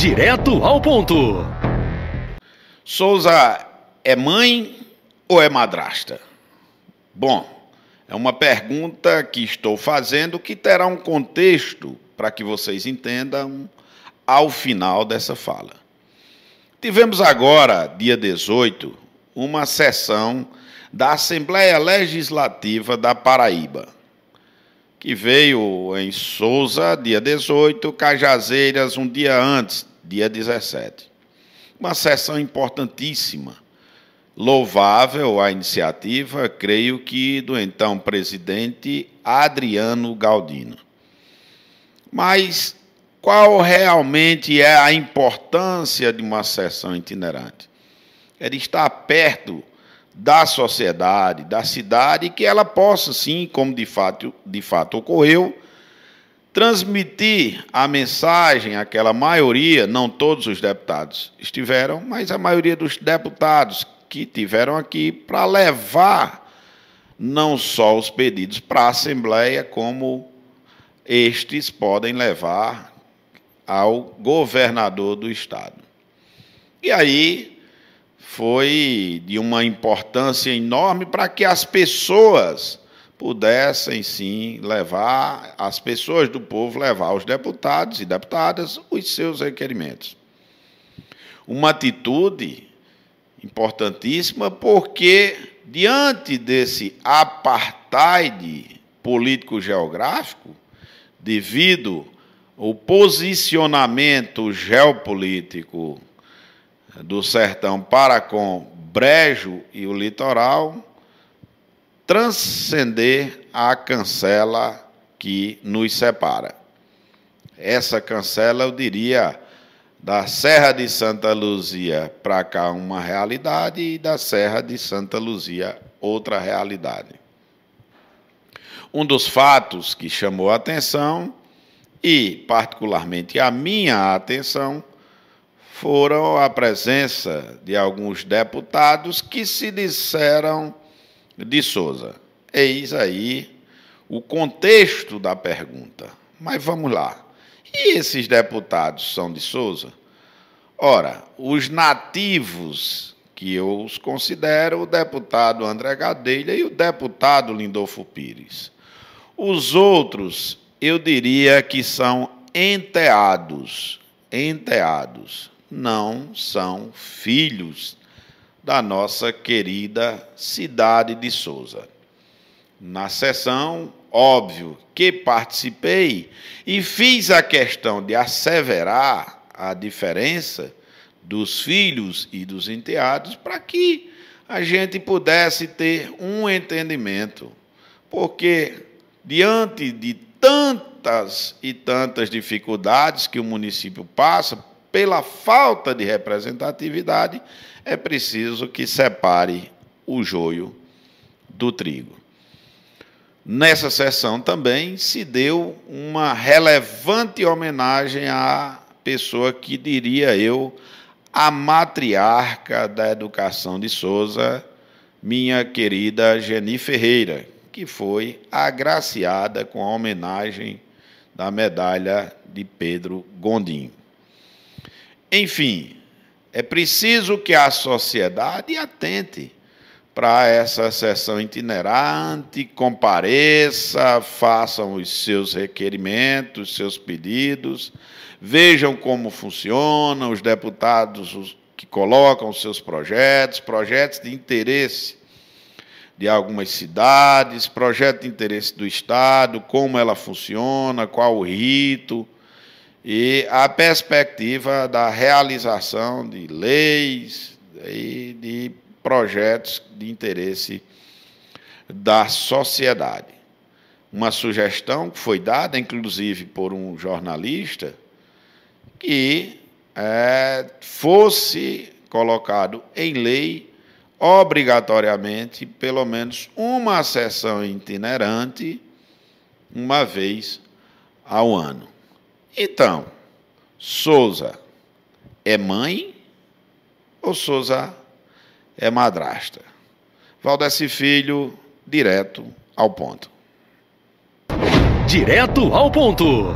Direto ao ponto. Souza é mãe ou é madrasta? Bom, é uma pergunta que estou fazendo que terá um contexto para que vocês entendam ao final dessa fala. Tivemos agora, dia 18, uma sessão da Assembleia Legislativa da Paraíba, que veio em Souza, dia 18, Cajazeiras, um dia antes, dia 17. Uma sessão importantíssima, louvável a iniciativa, creio que do então presidente Adriano Galdino. Mas qual realmente é a importância de uma sessão itinerante? É de estar perto da sociedade, da cidade, que ela possa, sim, como de fato, de fato ocorreu, transmitir a mensagem àquela maioria, não todos os deputados estiveram, mas a maioria dos deputados que tiveram aqui para levar não só os pedidos para a Assembleia, como estes podem levar ao governador do Estado. E aí foi de uma importância enorme para que as pessoas pudessem sim levar, as pessoas do povo levar aos deputados e deputadas os seus requerimentos. Uma atitude importantíssima porque diante desse apartheid político-geográfico, devido ao posicionamento geopolítico do sertão para com Brejo e o litoral, transcender a cancela que nos separa. Essa cancela, eu diria, da Serra de Santa Luzia para cá uma realidade e da Serra de Santa Luzia outra realidade. Um dos fatos que chamou a atenção e particularmente a minha atenção foram a presença de alguns deputados que se disseram de Souza. Eis aí o contexto da pergunta. Mas vamos lá. E esses deputados são de Souza? Ora, os nativos, que eu os considero o deputado André Gadelha e o deputado Lindolfo Pires. Os outros, eu diria que são enteados, enteados não são filhos da nossa querida cidade de Souza. Na sessão, óbvio que participei e fiz a questão de asseverar a diferença dos filhos e dos enteados para que a gente pudesse ter um entendimento. Porque diante de tantas e tantas dificuldades que o município passa, pela falta de representatividade, é preciso que separe o joio do trigo. Nessa sessão também se deu uma relevante homenagem à pessoa que diria eu a matriarca da educação de Souza, minha querida Geni Ferreira, que foi agraciada com a homenagem da medalha de Pedro Gondim. Enfim, é preciso que a sociedade atente para essa sessão itinerante, compareça, façam os seus requerimentos, seus pedidos, vejam como funciona, os deputados que colocam seus projetos, projetos de interesse de algumas cidades, projeto de interesse do Estado, como ela funciona, qual o rito e a perspectiva da realização de leis e de projetos de interesse da sociedade. Uma sugestão que foi dada, inclusive, por um jornalista, que é, fosse colocado em lei obrigatoriamente pelo menos uma sessão itinerante uma vez ao ano. Então, Souza é mãe ou Souza é madrasta? Valdeci Filho, direto ao ponto. Direto ao ponto.